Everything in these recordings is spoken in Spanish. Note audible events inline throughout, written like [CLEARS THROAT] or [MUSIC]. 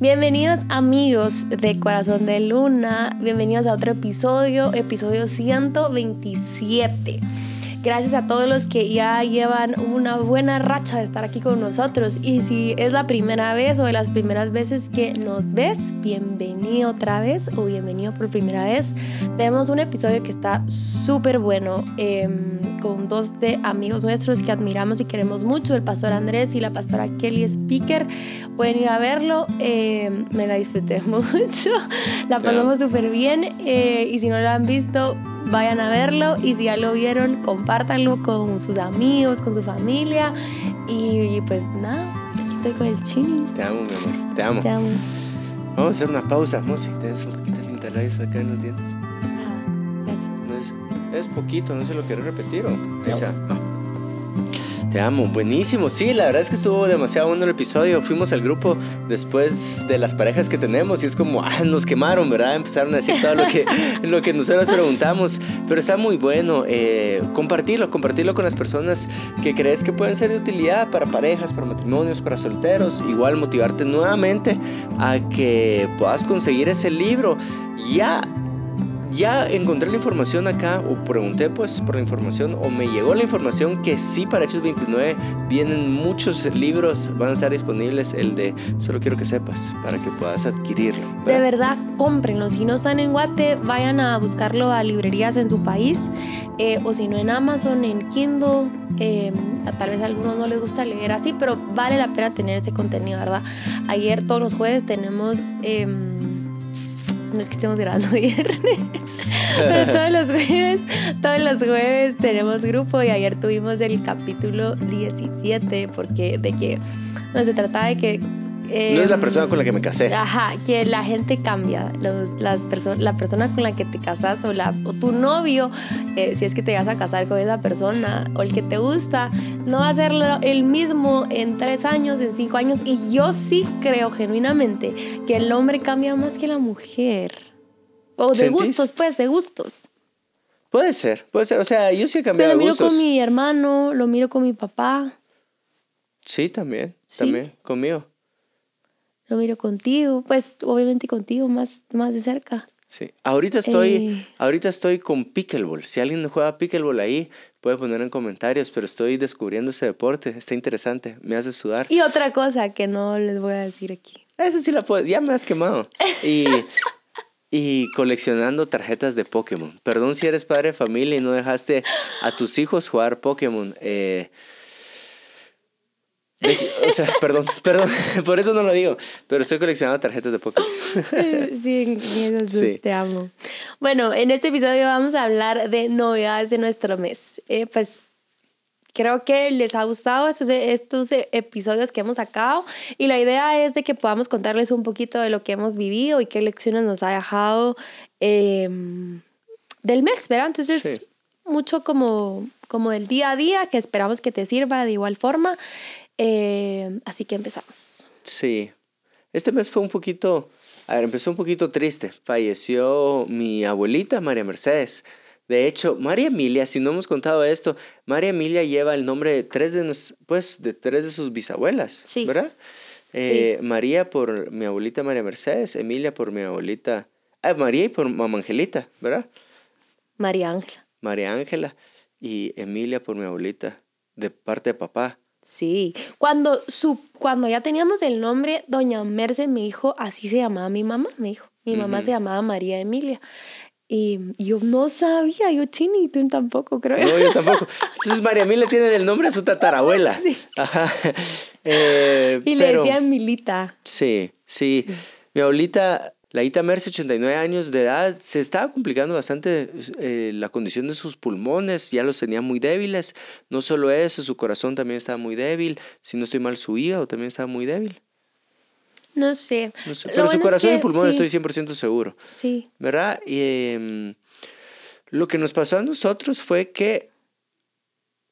Bienvenidos amigos de Corazón de Luna, bienvenidos a otro episodio, episodio 127. Gracias a todos los que ya llevan una buena racha de estar aquí con nosotros. Y si es la primera vez o de las primeras veces que nos ves, bienvenido otra vez o bienvenido por primera vez. Tenemos un episodio que está súper bueno em, con dos de amigos nuestros que admiramos y queremos mucho, el pastor Andrés y la pastora Kelly Speaker. Pueden ir a verlo. Em, me la disfruté [LAUGHS] mucho. La pasamos súper bien. Eh, y si no la han visto, vayan a verlo y si ya lo vieron, compártanlo con sus amigos, con su familia y, pues nada, aquí estoy con el chini. Te amo, mi amor, te amo. Te amo. Vamos a hacer una pausa, Mosi, tienes un poquito de interés acá en los dientes. Ah, gracias. No es, es poquito, no se lo quiero repetir o esa. No. Te amo, buenísimo. Sí, la verdad es que estuvo demasiado bueno el episodio. Fuimos al grupo después de las parejas que tenemos y es como, ah, nos quemaron, ¿verdad? Empezaron a decir todo lo que, [LAUGHS] lo que nosotros preguntamos. Pero está muy bueno eh, compartirlo, compartirlo con las personas que crees que pueden ser de utilidad para parejas, para matrimonios, para solteros. Igual motivarte nuevamente a que puedas conseguir ese libro. Ya ya encontré la información acá, o pregunté pues por la información, o me llegó la información que sí para Hechos 29 vienen muchos libros, van a estar disponibles, el de Solo quiero que sepas, para que puedas adquirirlo. De verdad, cómprenlo. Si no están en Guate, vayan a buscarlo a librerías en su país, eh, o si no en Amazon, en Kindle. Eh, tal vez a algunos no les gusta leer así, pero vale la pena tener ese contenido, ¿verdad? Ayer, todos los jueves, tenemos... Eh, no es que estemos grabando [LAUGHS] viernes, pero todos los jueves, todos los jueves tenemos grupo y ayer tuvimos el capítulo 17 porque de que no se trataba de que no es la persona con la que me casé. Ajá, que la gente cambia. Los, las la persona con la que te casas o, la, o tu novio, eh, si es que te vas a casar con esa persona o el que te gusta, no va a ser el mismo en tres años, en cinco años. Y yo sí creo genuinamente que el hombre cambia más que la mujer. O de gustos, pues, de gustos. Puede ser, puede ser. O sea, yo sí he cambiado Pero lo miro con mi hermano, lo miro con mi papá. Sí, también, también, conmigo lo miro contigo, pues obviamente contigo más, más de cerca. Sí, ahorita estoy, eh. ahorita estoy con pickleball. Si alguien juega pickleball ahí, puede poner en comentarios, pero estoy descubriendo ese deporte. Está interesante, me hace sudar. Y otra cosa que no les voy a decir aquí. Eso sí la puedo, ya me has quemado. Y, [LAUGHS] y coleccionando tarjetas de Pokémon. Perdón si eres padre de familia y no dejaste a tus hijos jugar Pokémon. Eh, o sea, [LAUGHS] perdón, perdón, [LAUGHS] por eso no lo digo, pero estoy coleccionando tarjetas de Pokémon. [LAUGHS] Sí, sí. te amo. Bueno, en este episodio vamos a hablar de novedades de nuestro mes. Eh, pues creo que les ha gustado estos, estos episodios que hemos sacado y la idea es de que podamos contarles un poquito de lo que hemos vivido y qué lecciones nos ha dejado em, del mes, ¿verdad? Entonces, mucho como, como del día a día que esperamos que te sirva de igual forma. Eh, así que empezamos. Sí. Este mes fue un poquito, a ver, empezó un poquito triste. Falleció mi abuelita, María Mercedes. De hecho, María Emilia, si no hemos contado esto, María Emilia lleva el nombre de tres de, pues, de, tres de sus bisabuelas, sí. ¿verdad? Eh, María por mi abuelita María Mercedes, Emilia por mi abuelita, ah, María y por mamá Angelita, ¿verdad? María Ángela. María Ángela y Emilia por mi abuelita, de parte de papá. Sí, cuando, su, cuando ya teníamos el nombre, doña Merce me dijo, así se llamaba mi mamá, me dijo. Mi mamá se llamaba María Emilia. Y yo no sabía, yo chini, tú tampoco, creo. No, yo tampoco. Entonces María Emilia tiene el nombre de su tatarabuela. Sí. Ajá. Eh, y le decía Emilita. Sí, sí, sí. Mi abuelita la Ita Merce, 89 años de edad, se estaba complicando bastante eh, la condición de sus pulmones, ya los tenía muy débiles. No solo eso, su corazón también estaba muy débil. Si no estoy mal, su hígado también estaba muy débil. No sé. Pero su corazón y pulmón estoy 100% seguro. Sí. ¿Verdad? Y em, lo que nos pasó a nosotros fue que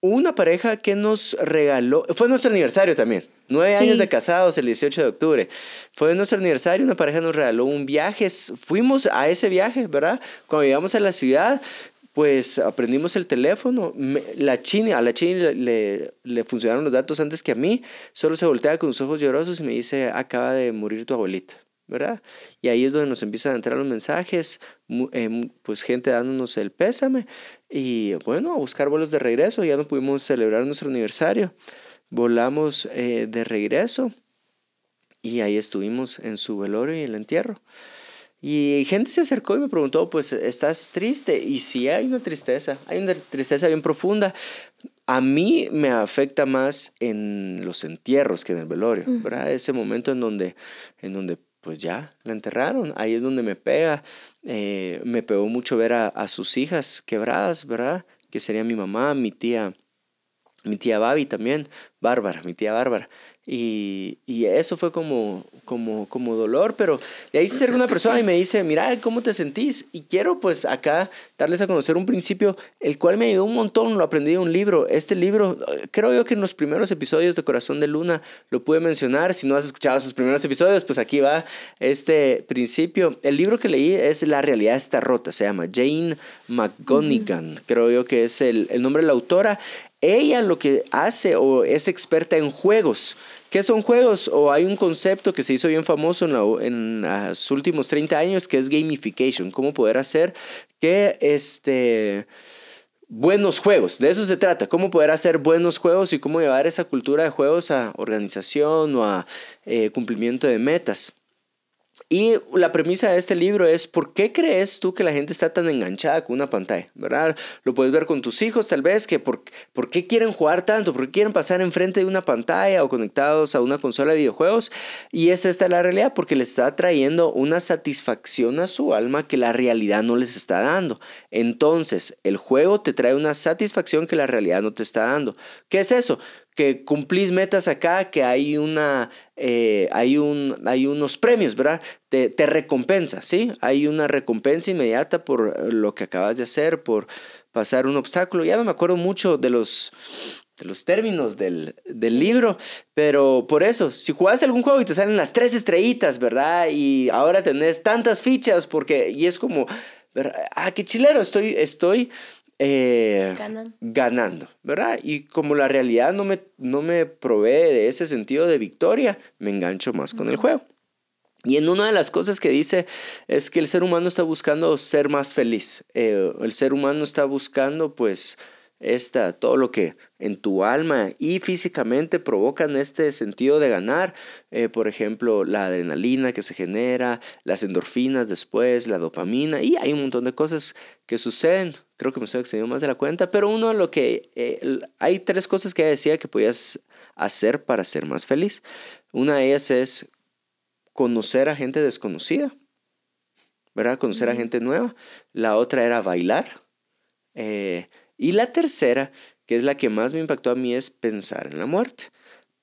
una pareja que nos regaló, fue nuestro aniversario también, nueve años de casados el 18 de octubre, fue nuestro aniversario, una pareja nos regaló un viaje, fuimos a ese viaje, ¿verdad? Cuando llegamos a la ciudad, pues aprendimos el teléfono. la Chini, a la Chini le, le, funcionaron los datos antes que a mí. Solo se voltea con sus ojos llorosos y me dice, acaba de morir tu abuelita. ¿Verdad? Y ahí es donde nos empiezan a entrar los mensajes, eh, pues gente dándonos el pésame y bueno, a buscar vuelos de regreso, ya no pudimos celebrar nuestro aniversario, volamos eh, de regreso y ahí estuvimos en su velorio y el entierro. Y gente se acercó y me preguntó, pues, ¿estás triste? Y sí, hay una tristeza, hay una tristeza bien profunda. A mí me afecta más en los entierros que en el velorio, ¿verdad? Ese momento en donde, en donde pues ya la enterraron. Ahí es donde me pega. Eh, me pegó mucho ver a, a, sus hijas quebradas, ¿verdad? Que sería mi mamá, mi tía, mi tía Babi también, Bárbara, mi tía Bárbara. Y, y, eso fue como, como, como dolor, pero de ahí se acerca una persona y me dice, mira, ¿cómo te sentís? Y quiero pues acá darles a conocer un principio, el cual me ayudó un montón, lo aprendí de un libro. Este libro, creo yo que en los primeros episodios de Corazón de Luna lo pude mencionar. Si no has escuchado sus primeros episodios, pues aquí va este principio. El libro que leí es La realidad está rota, se llama Jane McGonigan, creo yo que es el, el nombre de la autora. Ella lo que hace o es experta en juegos. ¿Qué son juegos? O hay un concepto que se hizo bien famoso en, los últimos 30 años que es gamification. Cómo poder hacer que este buenos juegos. De eso se trata, cómo poder hacer buenos juegos y cómo llevar esa cultura de juegos a organización o a eh, cumplimiento de metas. Y la premisa de este libro es, ¿por qué crees tú que la gente está tan enganchada con una pantalla? ¿Verdad? Lo puedes ver con tus hijos tal vez, que por, por qué quieren jugar tanto, por qué quieren pasar enfrente de una pantalla o conectados a una consola de videojuegos. Y es esta la realidad, porque les está trayendo una satisfacción a su alma que la realidad no les está dando. Entonces, el juego te trae una satisfacción que la realidad no te está dando. ¿Qué es eso? Que cumplís metas acá, que hay, una, eh, hay, un, hay unos premios, ¿verdad? Te, recompensa, ¿sí? Hay una recompensa inmediata por lo que acabas de hacer, por pasar un obstáculo. Ya no me acuerdo mucho de los, de los términos del, del, libro, pero por eso, si jugás algún juego y te salen las tres estrellitas, ¿verdad? Y ahora tenés tantas fichas, porque, y es como, ah, qué chilero, estoy, estoy eh, ganando, ¿verdad? Y como la realidad no me, no me provee de ese sentido de victoria, me engancho más con el juego. Y en una de las cosas que dice es que el ser humano está buscando ser más feliz. Eh, el ser humano está buscando pues esta, todo lo que en tu alma y físicamente provocan este sentido de ganar. Eh, por ejemplo, la adrenalina que se genera, las endorfinas después, la dopamina y hay un montón de cosas que suceden. Creo que me estoy excediendo más de la cuenta, pero uno lo que eh, hay tres cosas que decía que podías hacer para ser más feliz. Una de ellas es conocer a gente desconocida, ¿verdad? Conocer a gente nueva. La otra era bailar. Eh, y la tercera, que es la que más me impactó a mí, es pensar en la muerte.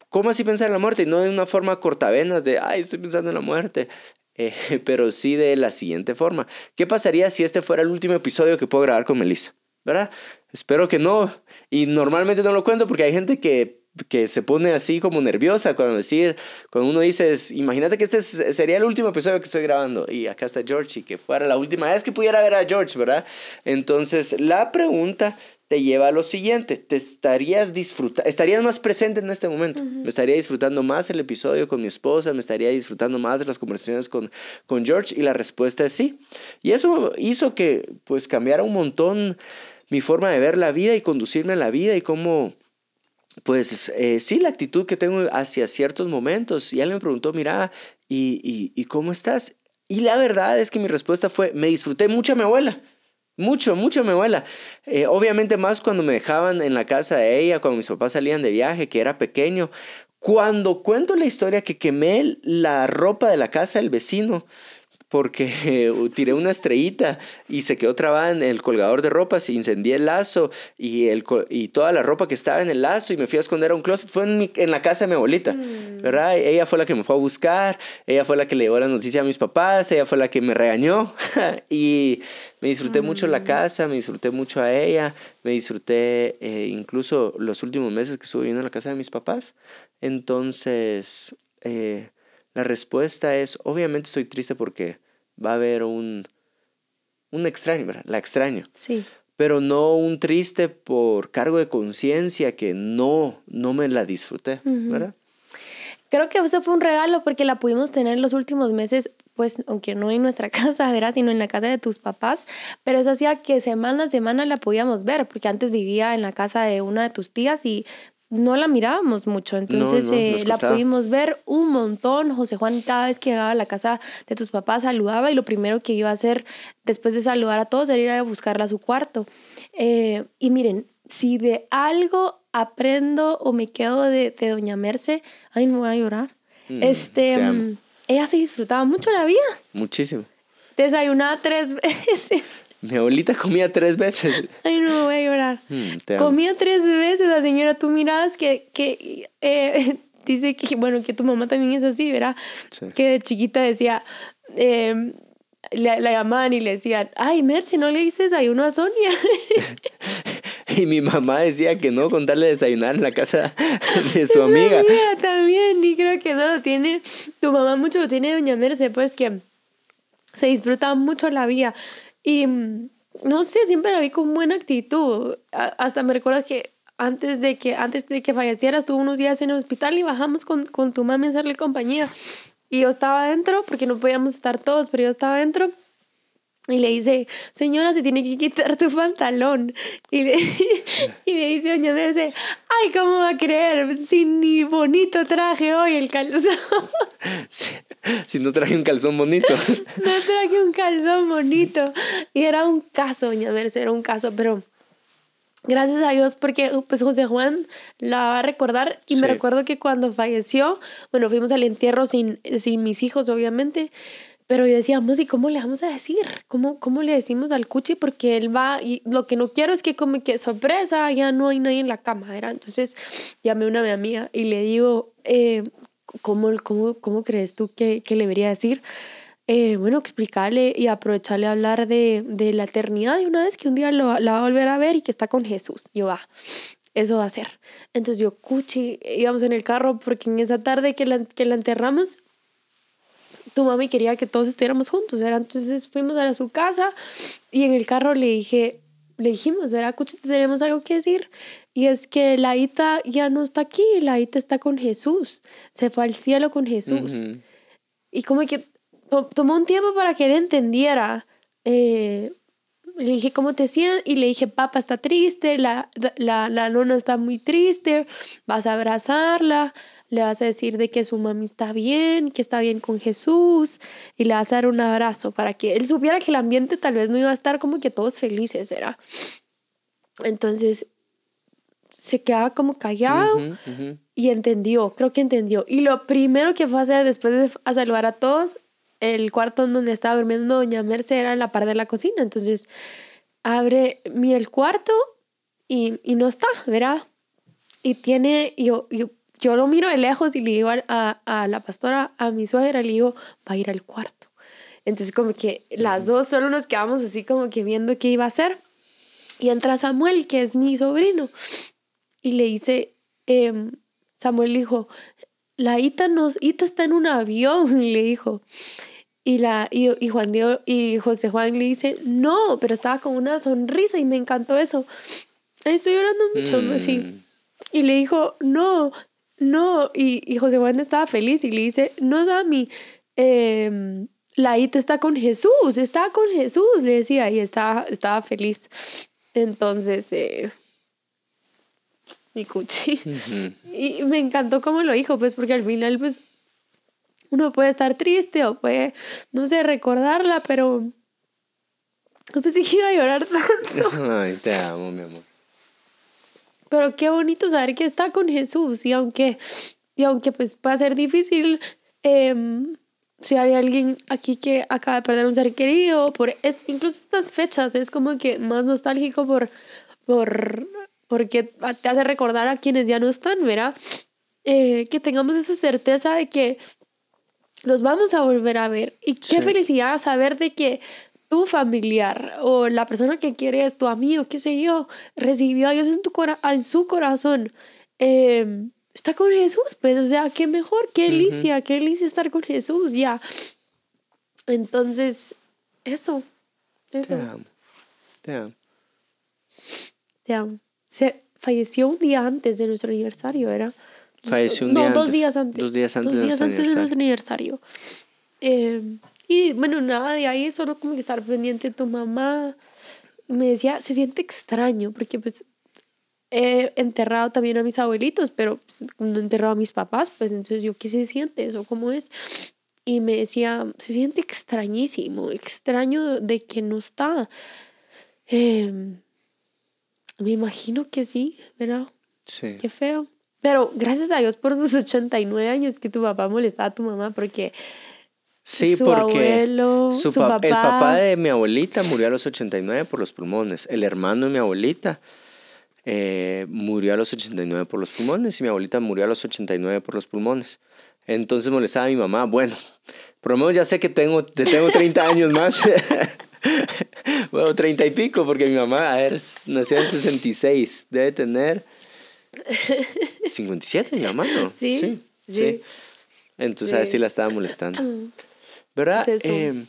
¿Cómo así pensar en la muerte? Y no de una forma cortavenas de, ay, estoy pensando en la muerte. Eh, [LAUGHS] pero sí de la siguiente forma. ¿Qué pasaría si este fuera el último episodio que puedo grabar con Melissa? ¿Verdad? Espero que no. Y normalmente no lo cuento porque hay gente que que se pone así como nerviosa cuando decir, cuando uno dice, imagínate que este sería el último episodio que estoy grabando y acá está George y que fuera la última vez que pudiera ver a George, ¿verdad? Entonces, la pregunta te lleva a lo siguiente, te estarías disfrutando, estarías más presente en este momento, me estaría disfrutando más el episodio con mi esposa, me estaría disfrutando más de las conversaciones con, con George y la respuesta es sí. Y eso hizo que pues cambiara un montón mi forma de ver la vida y conducirme a la vida y cómo pues eh, sí, la actitud que tengo hacia ciertos momentos. Y él me preguntó, mira, ¿y, y, cómo estás? Y la verdad es que mi respuesta fue, me disfruté mucho a mi abuela. Mucho, mucho mi abuela. Eh, obviamente más cuando me dejaban en la casa de ella, cuando mis papás salían de viaje, que era pequeño. Cuando cuento la historia que quemé la ropa de la casa del vecino, porque [LAUGHS] tiré una estrellita y se quedó trabada en el colgador de ropa, se incendió el lazo y, el, y toda la ropa que estaba en el lazo y me fui a esconder a un closet. Fue en, en la casa de mi abuelita, mm. ¿verdad? Ella fue la que me fue a buscar, ella fue la que le llevó la noticia a mis papás, ella fue la que me regañó [LAUGHS] y me disfruté mucho la mm. casa, me disfruté mucho a ella, me disfruté eh, incluso los últimos meses que estuve viviendo en la casa de mis papás. Entonces... Eh, la respuesta es, obviamente soy triste porque va a haber un, un extraño, ¿verdad? La extraño. Sí. pero no un triste por cargo de conciencia que no, no me la disfruté, ¿verdad? Creo que eso fue un regalo porque la pudimos tener los últimos meses, pues aunque no en nuestra [LAUGHS] casa, ¿verdad? Sino en la casa de tus papás, pero eso hacía que semana a semana la podíamos ver, porque antes vivía en la casa de una de tus tías y no la mirábamos mucho, entonces eh, la pudimos ver un montón. José Juan cada vez que llegaba a la casa de tus papás saludaba y lo primero que iba a hacer después de saludar a todos era ir a buscarla a su cuarto. Eh, y miren, si de algo aprendo o me quedo de, de Doña Merce, ay, no voy a llorar. Mm, este, mm, ella se disfrutaba mucho la vida. Muchísimo. Desayunaba tres [LAUGHS] veces. Mi abuelita comía tres veces. [LAUGHS] Ay, no, voy a llorar. Mm, comía tres veces la señora. Tú mirabas que, que eh, [LAUGHS] dice que, bueno, que tu mamá también es así, ¿verdad? Que de chiquita decía, eh, la, llamaban y le decían, ay, Merce, ¿no le dices desayuno a Sonia? [LAUGHS] y mi mamá decía que no con darle desayunar en la casa de su amiga. amiga también, y creo que eso lo tiene, tu mamá mucho lo tiene doña Merce, pues que se disfruta mucho la vida. Y mm, no sé, siempre la vi con buena actitud. hasta me recuerdo que antes de que, antes de que falleciera, estuvo unos días en el hospital y bajamos con, con tu mami a hacerle compañía. Y yo estaba adentro, porque no podíamos estar todos, pero yo estaba adentro. Y le dice, señora, se tiene que quitar tu pantalón. Y le, [LAUGHS] y le dice doña Merce, ay, ¿cómo va a creer? Si ni bonito traje hoy el calzón. [LAUGHS] Si, no traje un calzón bonito. [LAUGHS] No traje un calzón bonito. Y era un caso, doña Merce, era un caso, pero gracias a Dios porque pues José Juan la va a recordar y me recuerdo que cuando falleció, bueno, fuimos al entierro sin, sin mis hijos, obviamente, pero yo decía, ¿y cómo le vamos a decir? ¿Cómo, ¿Cómo le decimos al Cuchi? Porque él va y lo que no quiero es que como que sorpresa, ya no hay nadie en la cama, ¿era? Entonces llamé a una amiga y le digo, eh, ¿cómo, cómo, ¿cómo crees tú que, que le debería decir? Eh, bueno, explicarle y aprovecharle a hablar de, de, la eternidad de una vez que un día lo, la va a volver a ver y que está con Jesús. Yo, va, eso va a ser. Entonces yo, cuchi, íbamos en el carro porque en esa tarde que la, que la enterramos, tu mami quería que todos estuviéramos juntos. ¿verdad? Entonces fuimos a su casa y en el carro le dije, le dijimos, ¿verdad, Cuchi? Tenemos algo que decir. Y es que la Ita ya no está aquí, la Ita está con Jesús. Se fue al cielo con Jesús. Y como que tomó un tiempo para que él entendiera. Eh, le dije, ¿cómo te sientes? Y le dije, papá está triste, la, la, la nona está muy triste, vas a abrazarla, le vas a decir de que su mami está bien, que está bien con Jesús, y le vas a dar un abrazo para que él supiera que el ambiente tal vez no iba a estar como que todos felices, ¿era? Entonces, se quedaba como callado y entendió, creo que entendió. Y lo primero que fue a hacer después de saludar a todos el cuarto en donde estaba durmiendo doña Merce era en la par de la cocina. Entonces abre, mira el cuarto y, y no está, ¿verdad? Y tiene, yo, yo, yo lo miro de lejos y le digo a, a, la pastora, a mi suegra, le digo, va a ir al cuarto. Entonces como que las dos solo nos quedamos así como que viendo qué iba a hacer. Y entra Samuel, que es mi sobrino, y le dice, eh, Samuel dijo, la Ita, nos, Ita está en un avión, [LAUGHS] le dijo. Y, la, y, y, Juan Diego, y José Juan le dice, no, pero estaba con una sonrisa y me encantó eso. Estoy llorando mucho, sí. Mm. Y le dijo, no, no. Y, y, José Juan estaba feliz y le dice, no, Sammy, eh, la Ita está con Jesús, está con Jesús, le decía, y estaba, estaba feliz. Entonces, eh, mi cuchi. Y me encantó cómo lo dijo, pues porque al final, pues, uno puede estar triste o puede, no sé, recordarla, pero no pensé que iba a llorar tanto. [LAUGHS] Ay, te amo, mi amor. Pero qué bonito saber que está con Jesús y aunque, y aunque pues pueda ser difícil, em, si hay alguien aquí que acaba de perder un ser querido, por incluso estas fechas, es como que más nostálgico por, por porque te hace recordar a quienes ya no están, ¿verdad? Eh, que tengamos esa certeza de que los vamos a volver a ver. Y qué felicidad saber de que tu familiar o la persona que quieres, tu amigo, qué sé yo, recibió a Dios en, tu en su corazón. Em, está con Jesús, pues, o sea, qué mejor, qué delicia, qué delicia estar con Jesús, ya. Entonces, eso, eso. Te amo. Te amo. Ya. Se falleció un día antes de nuestro aniversario, ¿era? Falleció un no, día dos antes. días antes. Dos días antes Dos de días nuestro antes de nuestro aniversario. Eh, y bueno, nada de ahí, solo como que estar pendiente de tu mamá. Me decía, se siente extraño, porque pues he enterrado también a mis abuelitos, pero pues, no he enterrado a mis papás, pues entonces yo, ¿qué se siente eso? ¿Cómo es? Y me decía, se siente extrañísimo, extraño de que no está. Eh, me imagino que sí, ¿verdad? Sí. Qué feo. Pero gracias a Dios por sus 89 años que tu papá molestaba a tu mamá porque Sí, su porque abuelo, su su pap- el papá. papá de mi abuelita murió a los 89 por los pulmones. El hermano de mi abuelita eh, murió a los 89 por los pulmones y mi abuelita murió a los 89 por los pulmones. Entonces molestaba a mi mamá. Bueno, por lo menos ya sé que tengo, te tengo 30 años más. [LAUGHS] bueno, 30 y pico, porque mi mamá, a ver, nació en 66. Debe tener 57, mi mamá, ¿no? Sí, Sí. sí. sí. Entonces a ver Sí. si la estaba molestando. [CLEARS THROAT] ¿Verdad? Es. Eh,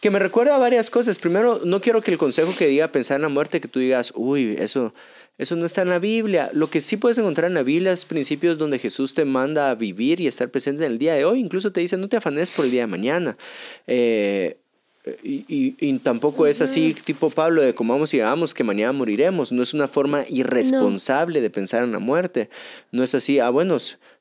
que me recuerda a varias cosas. Primero, no quiero que el consejo que diga pensar en la muerte, que tú digas, uy, eso, eso no está en la Biblia. Lo que sí puedes encontrar en la Biblia es principios donde Jesús te manda a vivir y estar presente en el día de hoy. Incluso te dice, no te afanes por el día de mañana. Eh, y, y- y tampoco es así tipo Pablo de comamos y hagamos que mañana moriremos. No es una forma irresponsable de pensar en la muerte. No es así, ah, bueno,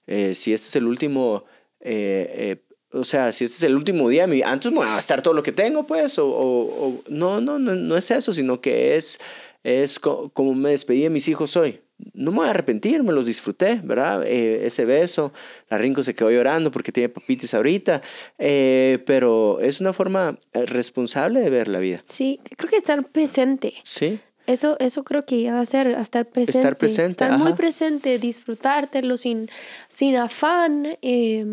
eh, si este es el último, eh, eh, o sea, si este es el último día, de mi antes me voy a gastar todo lo que tengo, pues, o, o- o- no, no, no, no es eso, sino que es, es co- como me despedí de mis hijos hoy. No me voy a arrepentir, me los disfruté, ¿verdad? Eh, ese beso, la Rinco se quedó llorando porque tiene papitis ahorita, eh, pero es una forma eh, responsable de ver la vida, Sí, creo que estar presente. ¿sí? Eso, eso creo que iba a ser estar presente. Estar presente, Estar muy ajá. presente, disfrutártelo sin, sin afán. eh,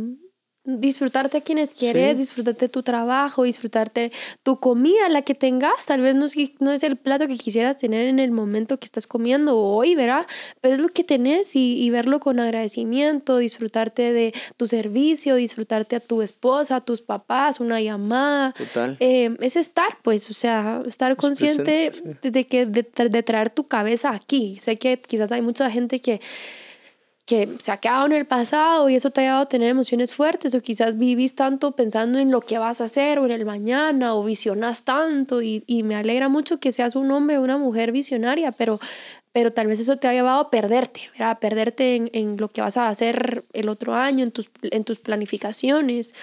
disfrutarte a quienes quieres, Sí. disfrutarte tu trabajo, disfrutarte tu comida, la que tengas. Tal vez no es, no es el plato que quisieras tener en el momento que estás comiendo hoy, ¿verdad? Pero es lo que tenés y, y verlo con agradecimiento, disfrutarte de tu servicio, disfrutarte a tu esposa, a tus papás, una llamada. Total. Eh, es estar, pues, o sea, estar consciente presente, de, de que de traer tu cabeza aquí. Sé que quizás hay mucha gente que que se ha quedado en el pasado y eso te ha llevado a tener emociones fuertes o quizás vivís tanto pensando en lo que vas a hacer o en el mañana o visionas tanto y, y me alegra mucho que seas un hombre o una mujer visionaria, pero, pero tal vez eso te ha llevado a perderte, ¿verdad? A perderte en, en lo que vas a hacer el otro año, en tus, en tus planificaciones.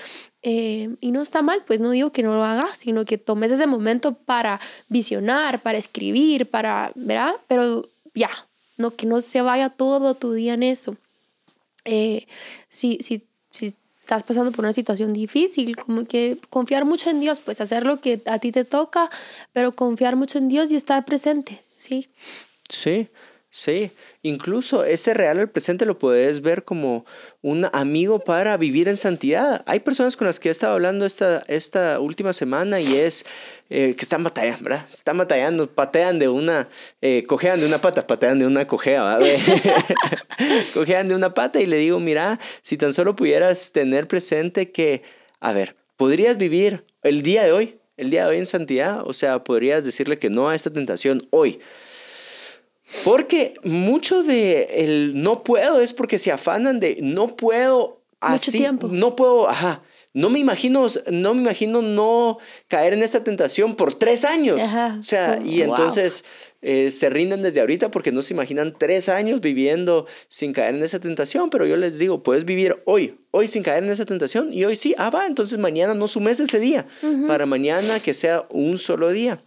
Eh, y no está mal, pues no digo que no lo hagas, sino que tomes ese momento para visionar, para escribir, para, ¿verdad? Pero ya, no que no se vaya todo tu día en eso. Eh, si, si, si estás pasando por una situación difícil, como que confiar mucho en Dios, pues hacer lo que a ti te toca, pero confiar mucho en Dios y estar presente, ¿sí? Sí, sí. Incluso ese real al presente lo puedes ver como un amigo para vivir en santidad. Hay personas con las que he estado hablando esta, esta última semana y es eh, que están batallando, ¿verdad? Están batallando, patean de una, eh, cojean de una pata, patean de una cojea, [LAUGHS] cojean de una pata y le digo, mira, si tan solo pudieras tener presente que, a ver, podrías vivir el día de hoy, el día de hoy en santidad, o sea, podrías decirle que no a esta tentación hoy. Porque mucho de el no puedo es porque se afanan de no puedo así, tiempo. no puedo, ajá, no me imagino, no me imagino no caer en esta tentación por tres años. Ajá, O sea, como, y wow. entonces eh, se rinden desde ahorita porque no se imaginan tres años viviendo sin caer en esa tentación. Pero yo les digo, puedes vivir hoy, hoy sin caer en esa tentación y hoy sí, ah, va, entonces mañana no sumes ese día. Para mañana que sea un solo día,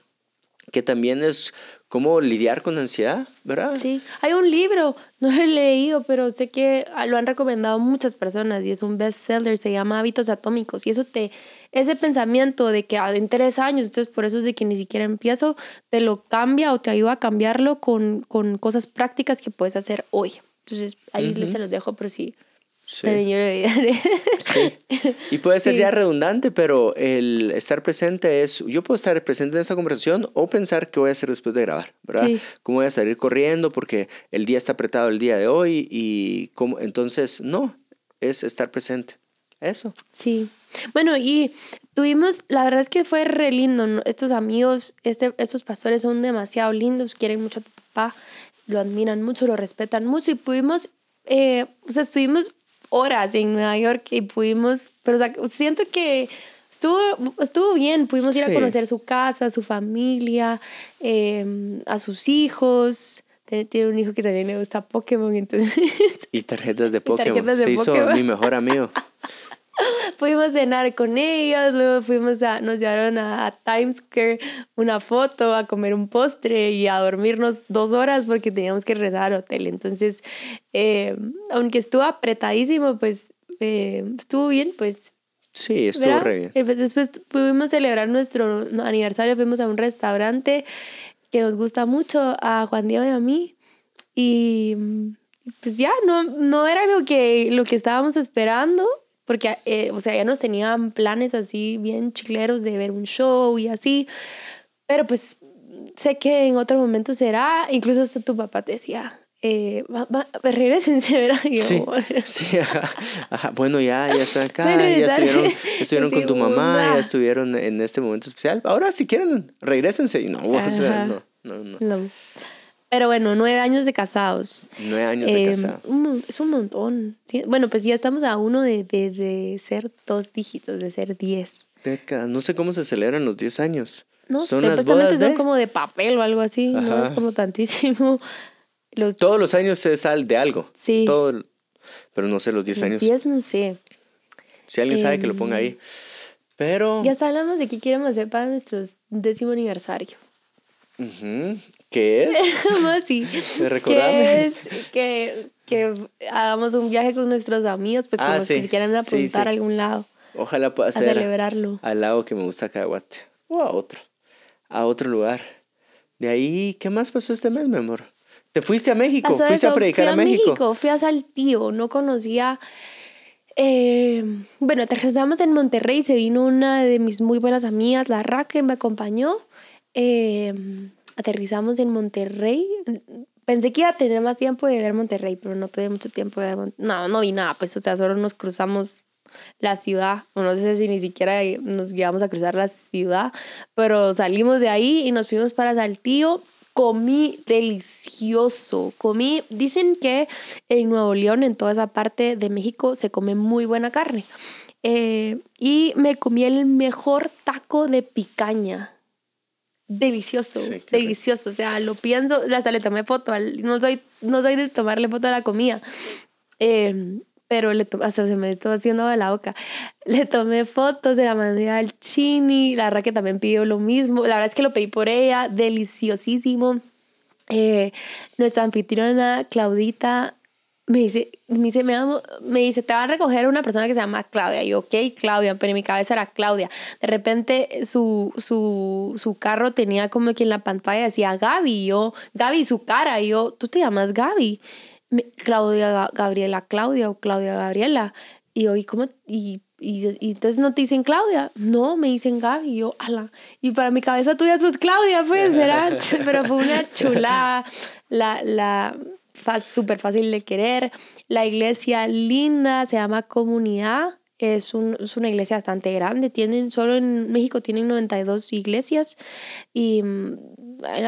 que también es cómo lidiar con ansiedad, ¿verdad? Sí, hay un libro, [LAUGHS] no lo he leído, pero sé que ah, lo han recomendado muchas personas y es un bestseller, se llama Hábitos Atómicos y eso te, ese pensamiento de que ah, en tres años, entonces por eso es de que ni siquiera empiezo, te lo cambia o te ayuda a cambiarlo con, con cosas prácticas que puedes hacer hoy. Entonces ahí les se los dejo por si Sí. yo lo olvidaré. Sí. Y puede ser Sí. ya redundante, pero el estar presente es, yo puedo estar presente en esta conversación o pensar qué voy a hacer después de grabar, ¿verdad? Sí. ¿Cómo voy a salir corriendo porque el día está apretado el día de hoy y cómo, entonces, no, es estar presente. Eso. Sí. Bueno, y tuvimos, la verdad es que fue re lindo. ¿no? Estos amigos, este, estos pastores son demasiado lindos, quieren mucho a tu papá, lo admiran mucho, lo respetan mucho y pudimos, eh, o sea, estuvimos horas en Nueva York y pudimos, pero o sea, siento que estuvo, estuvo bien, pudimos ir a conocer su casa, su familia, eh, a sus hijos. Tiene- un hijo que también le gusta Pokémon, entonces Y tarjetas de [LAUGHS] Pokémon. tarjetas de Se hizo mi mejor amigo. [LAUGHS] Fuimos a cenar con ellos, luego fuimos a, nos llevaron a, a Times Square una foto, a comer un postre y a dormirnos dos horas porque teníamos que regresar al hotel. Entonces, eh, aunque estuvo apretadísimo, pues eh, estuvo bien, pues. Sí, estuvo ¿verdad? re bien. Pues, Después pudimos celebrar nuestro aniversario, fuimos a un restaurante que nos gusta mucho, a Juan Diego y a mí. Y pues ya, no, no era lo que, lo que estábamos esperando, porque, eh, o sea, ya nos tenían planes así bien chicleros de ver un show y así, pero pues sé que en otro momento será, incluso hasta tu papá te decía, eh, va, va, regresense, [LAUGHS] ¿verdad? Y yo, Sí, sí, [LAUGHS] ajá, ajá. Bueno, ya, ya están acá, ya estuvieron, estuvieron con tu mamá, ya estuvieron en este momento especial. Ahora, si quieren, regresense. Y no, [LAUGHS] o sea, no, no, no. No. Pero bueno, nueve años de casados. Nueve años de Eh, casados. un es un montón. Sí, Bueno, pues ya estamos a uno de, de, de ser dos dígitos, de ser diez. No sé cómo se celebran los 10 años. No Son sé, pues también bodas son de- como de papel o algo así, no es como tantísimo. [LAUGHS] Los, Todos los años se sale de algo. Sí. Todo, pero no sé, los 10 los años. diez, no sé. Si alguien sabe que lo ponga ahí. Pero, Ya hasta hablamos de qué queremos hacer para nuestro décimo aniversario. ujú, ¿qué es? ¿Me recordarme? Que es que, que hagamos un viaje con nuestros amigos, pues Ah, con los que sí. se quieran Sí, apuntar sí. a algún lado, Ojalá pueda a ser celebrarlo. al lado que me gusta Caguate. O a otro. A otro lugar. De ahí, ¿qué más pasó este mes, mi amor? ¿Te fuiste a México? Pasó ¿Fuiste eso, a predicar fui a México? Fui a Saltillo, no conocía. eh, bueno, aterrizamos en Monterrey, se vino una de mis muy buenas amigas, la Raquel, me acompañó. Eh, aterrizamos en Monterrey. Pensé que iba a tener más tiempo de ver Monterrey, pero no tuve mucho tiempo de ver Monterrey. No, no vi nada, pues, o sea, solo nos cruzamos la ciudad, no sé si ni siquiera nos llevamos a cruzar la ciudad, pero salimos de ahí y nos fuimos para Saltillo. Comí delicioso, comí, dicen que en Nuevo León, en toda esa parte de México, se come muy buena carne. Eh, y me comí el mejor taco de picaña. Delicioso, Sí, qué rico. delicioso. O sea, lo pienso, hasta le tomé foto. No soy, no soy de tomarle foto a la comida. Eh, pero le se me está haciendo agua la boca. Le tomé fotos, se la mandé al Chini, la verdad que también pidió lo mismo. La verdad es que lo pedí por ella, deliciosísimo. Eh, nuestra anfitriona Claudita me dice, me dice, me, amo- me dice, te va a recoger una persona que se llama Claudia. Y yo, ok, Claudia, pero en mi cabeza era Claudia. De repente su, su, su carro tenía como que en la pantalla decía Gaby. Y yo, Gaby, su cara. Y yo, tú te llamas Gaby. Me- Claudia Ga- Gabriela Claudia o Claudia Gabriela. Y yo, ¿y cómo? Y, y, y entonces no te dicen Claudia. No, me dicen Gaby. Y yo, ala. Y para mi cabeza tú ya sos Claudia, pues, [LAUGHS] ¿será? Pero fue una chulada. La, la, súper fácil de querer. La iglesia linda, se llama Comunidad. Es, un, es una iglesia bastante grande. Tienen, solo en México tienen 92 iglesias y mm,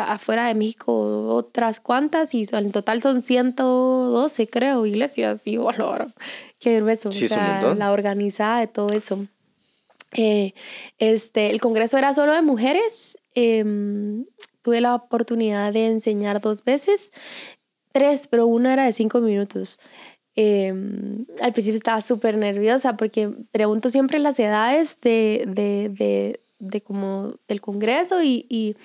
afuera de México otras cuantas y en total son 112 creo iglesias y [LAUGHS] lord, qué grueso. Sí, o sea, la organizada de todo eso. Eh, este, el congreso era solo de mujeres. em, tuve la oportunidad de enseñar dos veces, tres, pero una era de cinco minutos. Em, al principio estaba súper nerviosa porque pregunto siempre las edades de, de, de, de como del congreso y, y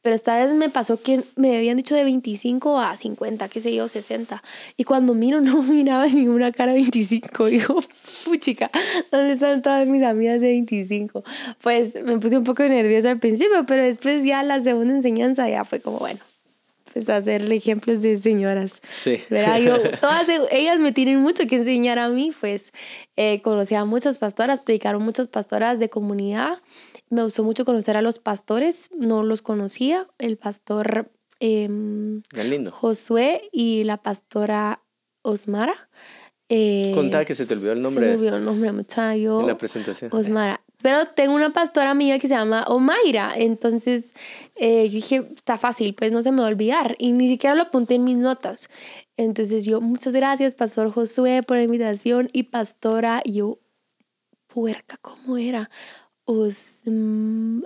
pero esta vez me pasó que me habían dicho de 25 a 50, qué sé yo, 60 y cuando miro no [LAUGHS] miraba ninguna cara de 25 digo, puchica, ¿dónde están todas mis amigas de 25? Pues me puse un poco nerviosa al principio, pero después ya la segunda enseñanza ya fue como, bueno, pues hacerle ejemplos de señoras. Sí. ¿verdad? Yo, [LAUGHS] todas e- ellas me tienen mucho que enseñar a mí, pues eh, conocí a muchas pastoras, predicaron muchas pastoras de comunidad. Me gustó mucho conocer a los pastores, no los conocía, el pastor em. Josué y la pastora Osmara. Eh, Contá que se te olvidó el se nombre me olvidó el nombre, muchacho. en la presentación. Osmara. Pero tengo una pastora amiga que se llama Omaira, entonces eh, yo dije, está fácil, pues no se me va a olvidar. Y ni siquiera lo apunté en mis notas. Entonces yo, muchas gracias, Pastor Josué, por la invitación. Y Pastora, yo, puerca, ¿cómo era?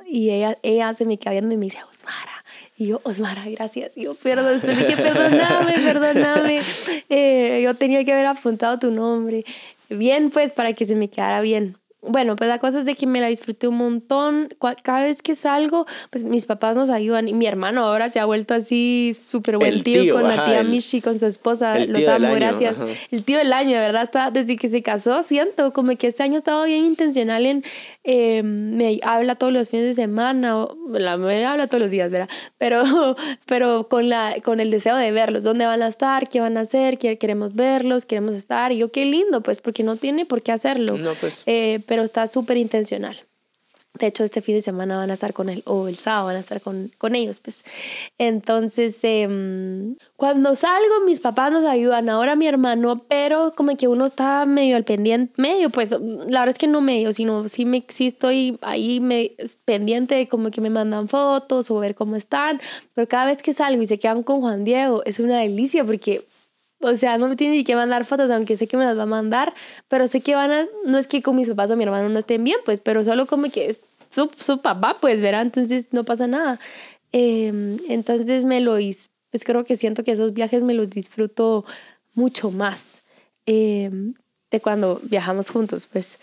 y ella, ella se me queda viendo y me dice, Osmara. Y yo, Osmara, gracias. Y yo, perdón, perdóname, perdóname. Eh, yo tenía que haber apuntado tu nombre. Bien, pues, para que se me quedara bien bueno, pues la cosa es de que me la disfruté un montón. Cada vez que salgo, pues mis papás nos ayudan. Y mi hermano ahora se ha vuelto así súper buen tío, con la tía Michi, con su esposa. Los amo, gracias. El tío del año, de verdad, está, desde que se casó, siento como que este año estaba bien intencional en. Eh, me habla todos los fines de semana, o, la, me habla todos los días, ¿verdad? Pero, [LAUGHS] pero con, la, con el deseo de verlos, dónde van a estar, qué van a hacer, queremos verlos, queremos estar. Y yo, qué lindo, pues, porque no tiene por qué hacerlo. No, pues. Eh, pero está súper intencional. De hecho, este fin de semana van a estar con él, o el sábado van a estar con, con ellos, pues. Entonces, em, cuando salgo, mis papás nos ayudan, ahora mi hermano, pero como que uno está medio al pendiente, medio, pues, la verdad es que no medio, sino sí, me, sí estoy ahí me, pendiente como que me mandan fotos o ver cómo están, pero cada vez que salgo y se quedan con Juan Diego, es una delicia porque o sea, no me tiene ni que mandar fotos, aunque sé que me las va a mandar, pero sé que van a, no es que con mis papás o mi hermano no estén bien, pues, pero solo como que es su, su papá, pues, verá, entonces no pasa nada. Em, entonces me lo, pues creo que siento que esos viajes me los disfruto mucho más em, de cuando viajamos juntos, pues,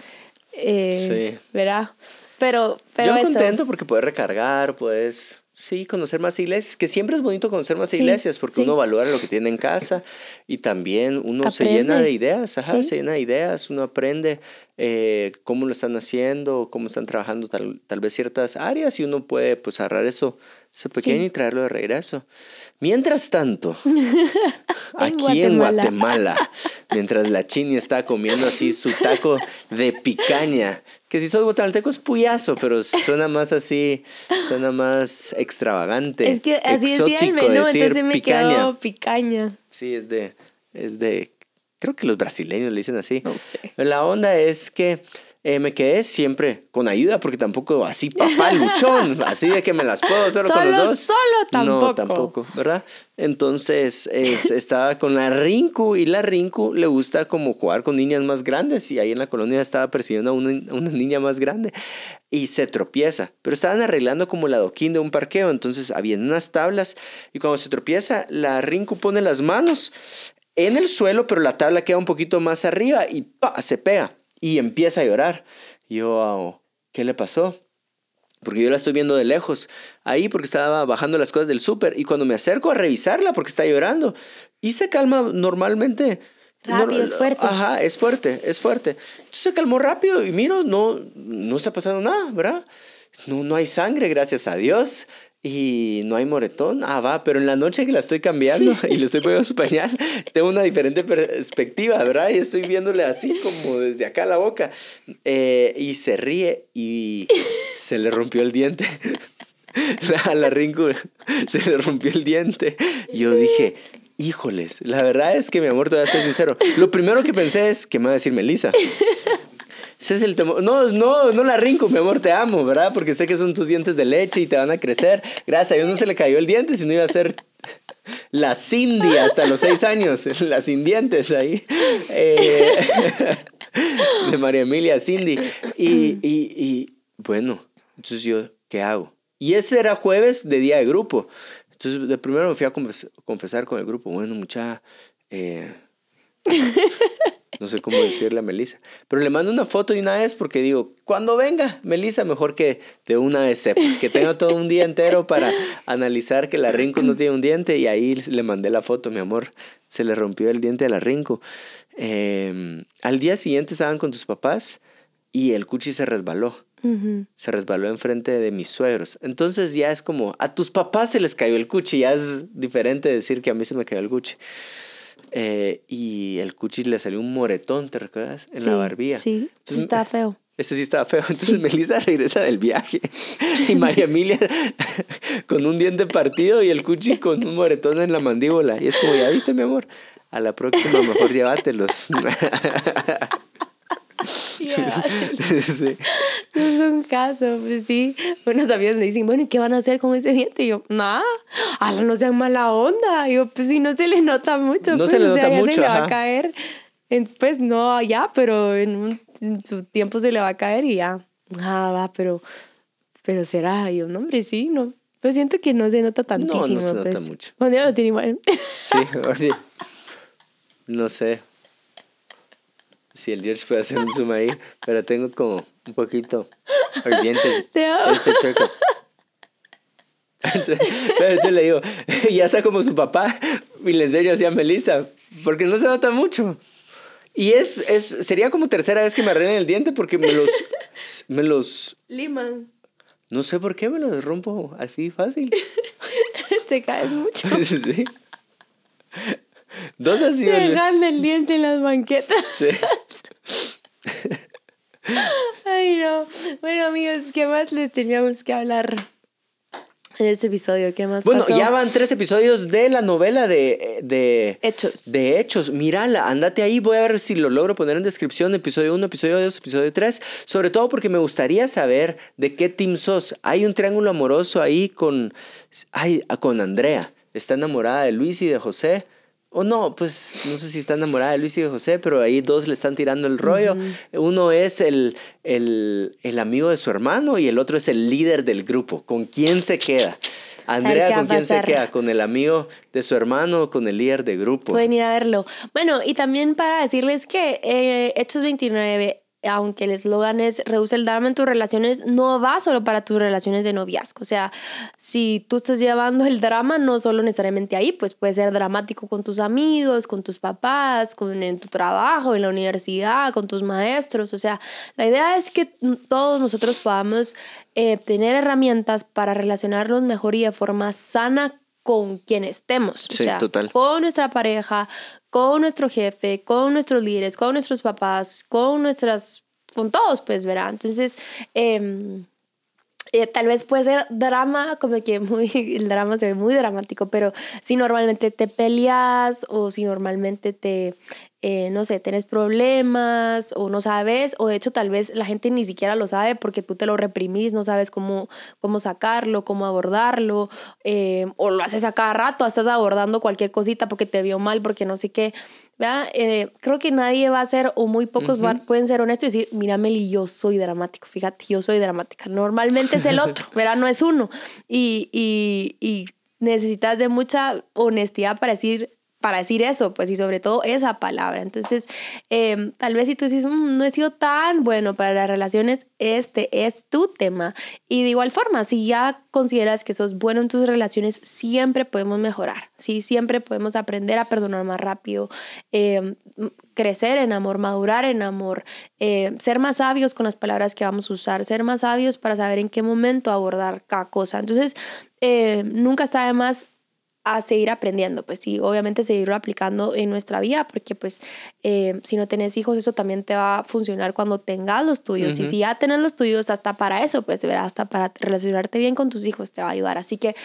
eh, sí. verá. Pero, pero Yo contento porque puedes recargar, puedes Sí, conocer más iglesias, que siempre es bonito conocer más iglesias porque uno valora lo que tiene en casa y también uno se llena de ideas, ajá, se llena de ideas, uno aprende eh, cómo lo están haciendo, cómo están trabajando tal, tal vez ciertas áreas y uno puede pues agarrar eso, ese pequeño y traerlo de regreso. Mientras tanto, [LAUGHS] aquí en Guatemala, mientras la chini está comiendo así su taco de picaña, que si sos guatemalteco es puyazo, pero suena más así, suena más extravagante. Es que así decía el menú, entonces me picaña. quedó picaña. Sí, es de, es de, creo que los brasileños le dicen así. La onda es que eh, me quedé siempre con ayuda, porque tampoco así papá luchón, [LAUGHS] así de que me las puedo solo, con los dos. Solo tampoco. No, tampoco, ¿verdad? Entonces [LAUGHS] estaba con la Rinku y la Rinku le gusta como jugar con niñas más grandes y ahí en la colonia estaba persiguiendo a una, una niña más grande y se tropieza, pero estaban arreglando como el adoquín de un parqueo, entonces había unas tablas y cuando se tropieza, la Rinku pone las manos en el suelo, pero la tabla queda un poquito más arriba y ¡pa! se pega y empieza a llorar. yo, ¿qué le pasó? Porque yo la estoy viendo de lejos, ahí porque estaba bajando las cosas del súper y cuando me acerco a revisarla porque está llorando y se calma normalmente. Rápido, es fuerte. Ajá, es fuerte, es fuerte. Entonces se calmó rápido y miro, no, no está pasando nada, ¿verdad? No, no hay sangre, gracias a Dios y no hay moretón. Ah, va, pero en la noche que la estoy cambiando [LAUGHS] y le estoy poniendo su pañal, tengo una diferente perspectiva, ¿verdad? Y estoy viéndole así como desde acá la boca. Eh, y se ríe y se le rompió el diente. [LAUGHS] A la Rinku se le rompió el diente. Y yo dije, híjoles, la verdad es que mi amor, te voy a ser sincero. Lo primero que pensé es que me va a decir Melissa. Ese es el temor. No, no, no la rinco, mi amor, te amo, ¿verdad? Porque sé que son tus dientes de leche y te van a crecer. Gracias a Dios no se le cayó el diente, sino iba a ser la Cindy hasta los seis años, [LAUGHS] la sin dientes ahí. Eh, [LAUGHS] de María Emilia Cindy. Y, y, y bueno, entonces yo, ¿qué hago? Y ese era jueves de día de grupo. Entonces, de primero me fui a confesar con el grupo. Bueno, mucha... Eh, no sé cómo decirle a Melissa. Pero le mando una foto de una vez porque digo, cuando venga Melissa, mejor que de una vez sepa. Que tenga todo un día entero para analizar que la Rinco no tiene un diente. Y ahí le mandé la foto, mi amor. Se le rompió el diente a la Rinco. Em, al día siguiente estaban con tus papás y el cuchi se resbaló. Se resbaló enfrente de mis suegros. Entonces ya es como, a tus papás se les cayó el cuchi. Ya es diferente decir que a mí se me cayó el cuchi. Eh, y el cuchi le salió un moretón, ¿te recuerdas? En la barbilla. Sí, estaba feo. [LAUGHS] Ese sí estaba feo. Entonces Melissa regresa del viaje [LAUGHS] y María Emilia [LAUGHS] con un diente partido y el cuchi con un moretón en la mandíbula. Y es como, ya viste, mi amor, a la próxima mejor llévatelos. [LAUGHS] sí. [LAUGHS] [LAUGHS] Es un caso, pues sí. Unos amigos me dicen, bueno, ¿y qué van a hacer con ese diente? Y yo, nada, ala, no sean mala onda. Y yo, pues si no se le nota mucho, no pues, se le nota o sea, ya mucho, se le va ajá. a caer. Pues no ya, pero en, un- en su tiempo se le va a caer y ya. Ah, va, pero, pero será. Y yo, no, hombre, sí, no. Pues siento que no se nota tantísimo. se nota pues. mucho. Diego lo tiene igual. Sí, así. No sé si el George puede hacer un zoom ahí, pero tengo como un poquito ardiente Te amo. este chueco. Entonces, pero entonces le digo, [LAUGHS] ya está como su papá, y le enseño así a Melissa, porque no se nota mucho. Y es, es, sería como tercera vez que me arreglan el diente porque me los, me los, Liman, no sé por qué me los rompo así fácil. [LAUGHS] te caes mucho. [LAUGHS] Sí. Dos así. Te ¿verdad? dejan el diente en las banquetas. Sí. [LAUGHS] Ay, no. Bueno, amigos, ¿qué más les teníamos que hablar en este episodio? ¿Qué más Bueno, pasó? ya van tres episodios de la novela de, de Hechos. De hechos. Mírala, andate ahí. Voy a ver si lo logro poner en descripción. Episodio 1, episodio 2, episodio 3. Sobre todo porque me gustaría saber de qué team sos. Hay un triángulo amoroso ahí con, ay, con Andrea. Está enamorada de Luis y de José. O no, pues no sé si está enamorada de Luis y de José, pero ahí dos le están tirando el rollo. Uno es el, el, el amigo de su hermano y el otro es el líder del grupo. ¿Con quién se queda? Andrea, ¿con quién se queda? ¿Con el amigo de su hermano o con el líder de grupo? Pueden ir a verlo. Bueno, y también para decirles que eh, Hechos 29, aunque el eslogan es reduce el drama en tus relaciones, no va solo para tus relaciones de noviazgo. O sea, si tú estás llevando el drama, no solo necesariamente ahí, pues puede ser dramático con tus amigos, con tus papás, con, en tu trabajo, en la universidad, con tus maestros. O sea, la idea es que todos nosotros podamos eh, tener herramientas para relacionarnos mejor y de forma sana con quien estemos. O sea, total. con nuestra pareja, con nuestro jefe, con nuestros líderes, con nuestros papás, con nuestras, con todos, pues, ¿verdad? Entonces, em, eh, tal vez puede ser drama, como que muy, [LAUGHS] el drama se ve muy dramático, pero si normalmente te peleas o si normalmente te, eh, no sé, tienes problemas o no sabes, o de hecho tal vez la gente ni siquiera lo sabe porque tú te lo reprimís, no sabes cómo, cómo sacarlo, cómo abordarlo, eh, o lo haces a cada rato, estás abordando cualquier cosita porque te vio mal, porque no sé qué. ¿Verdad? Eh, creo que nadie va a ser, o muy pocos van- pueden ser honestos y decir, mira Meli, yo soy dramático, fíjate, yo soy dramática. Normalmente es el [LAUGHS] otro, ¿verdad? No es uno. Y, y, y necesitas de mucha honestidad para decir, para decir eso, pues y sobre todo esa palabra. Entonces, eh, tal vez si tú dices, "Mm, no he sido tan bueno para las relaciones, este es tu tema. Y de igual forma, si ya consideras que sos bueno en tus relaciones, siempre podemos mejorar, ¿sí? Siempre podemos aprender a perdonar más rápido, eh, crecer en amor, madurar en amor, eh, ser más sabios con las palabras que vamos a usar, ser más sabios para saber en qué momento abordar cada cosa. Entonces, eh, nunca está de más a seguir aprendiendo, pues sí, obviamente seguirlo aplicando en nuestra vida, porque pues eh, si no tenés hijos, eso también te va a funcionar cuando tengas los tuyos. Y si ya tenés los tuyos, hasta para eso, pues de verdad, hasta para relacionarte bien con tus hijos te va a ayudar. Así que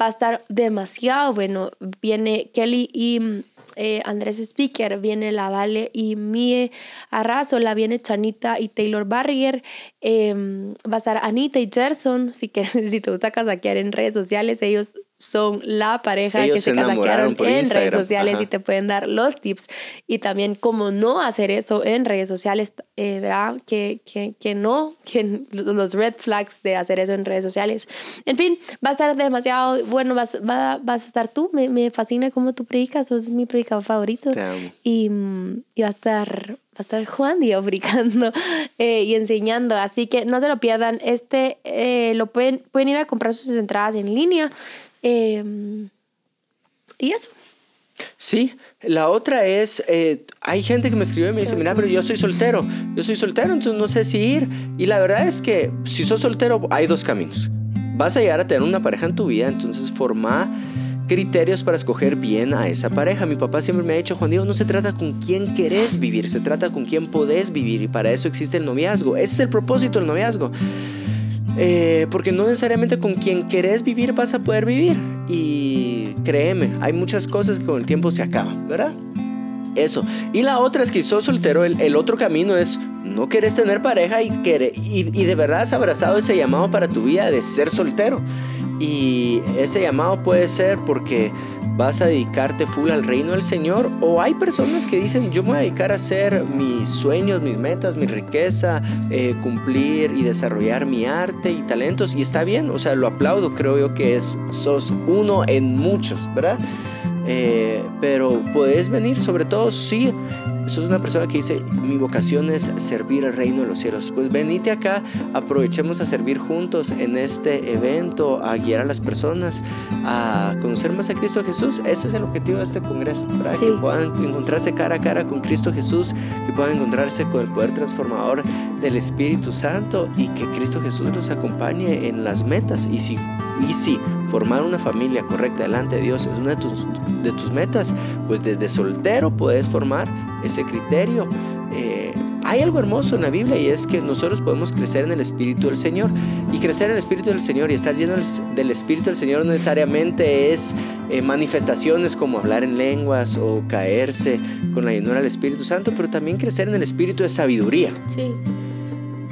va a estar demasiado bueno. Viene Kelly y mm, eh, Andrés Speaker, viene La Vale y Mie Arrazola, viene Chanita y Taylor Barrier, eh, va a estar Anita y Gerson, si, que, [LAUGHS] si te gusta casaquear en redes sociales, ellos son la pareja Ellos que se se casaquearon en redes Instagram, sociales ajá. y te pueden dar los tips y también cómo no hacer eso en redes sociales, eh, ¿verdad? Que, que, que no, que [LAUGHS] los red flags de hacer eso en redes sociales. En fin, va a estar demasiado bueno, vas, va- vas a estar tú, me, me fascina cómo tú predicas, sos mi predicador favorito. Y, mm, y va a estar va a estar Juan Diego [LAUGHS] predicando eh, y enseñando, así que no se lo pierdan. Este eh, lo pueden, pueden ir a comprar sus entradas en línea. Eh, y eso. Sí, la otra es, eh, hay gente que me escribe y me dice, mira, pero yo soy soltero, yo soy soltero, entonces no sé si ir. Y la verdad es que si sos soltero hay dos caminos. Vas a llegar a tener una pareja en tu vida, entonces forma criterios para escoger bien a esa pareja. Mi papá siempre me ha dicho, Juan Diego, no se trata con quién querés vivir, se trata con quién podés vivir y para eso existe el noviazgo. Ese es el propósito del noviazgo. Eh, porque no necesariamente con quien querés vivir vas a poder vivir. Y créeme, hay muchas cosas que con el tiempo se acaban, ¿verdad? Eso. Y la otra es que sos soltero, el, otro camino es no querés tener pareja y, y, y de verdad has abrazado ese llamado para tu vida de ser soltero. Y ese llamado puede ser porque vas a dedicarte full al reino del Señor o hay personas que dicen yo me voy a dedicar a hacer mis sueños, mis metas, mi riqueza, eh, cumplir y desarrollar mi arte y talentos y está bien, o sea, lo aplaudo, creo yo que es, sos uno en muchos, ¿verdad? Eh, pero puedes venir sobre todo si sos una persona que dice, mi vocación es servir al reino de los cielos. Pues venite acá, aprovechemos a servir juntos en este evento, a guiar a las personas, a conocer más a Cristo Jesús. Ese es el objetivo de este congreso, para que puedan encontrarse cara a cara con Cristo Jesús, que puedan encontrarse con el poder transformador del Espíritu Santo y que Cristo Jesús los acompañe en las metas. Y si, y si formar una familia correcta delante de Dios es una de tus, de tus metas, pues desde soltero puedes formar ese criterio. Eh, hay algo hermoso en la Biblia y es que nosotros podemos crecer en el Espíritu del Señor. Y crecer en el Espíritu del Señor y estar lleno del Espíritu del Señor no necesariamente es eh, manifestaciones como hablar en lenguas o caerse con la llenura del Espíritu Santo, pero también crecer en el Espíritu de sabiduría. Sí.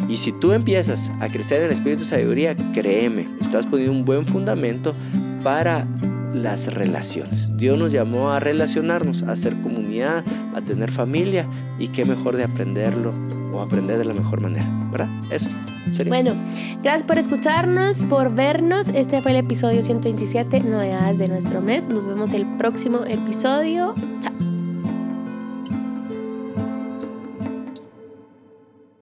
Y si tú empiezas a crecer en el espíritu de sabiduría, créeme, estás poniendo un buen fundamento para las relaciones. Dios nos llamó a relacionarnos, a ser comunidad, a tener familia y qué mejor de aprenderlo o aprender de la mejor manera, ¿verdad? Eso. Bueno, gracias por escucharnos, por vernos. Este fue el episodio 127, novedades de nuestro mes. Nos vemos el próximo episodio. Chao.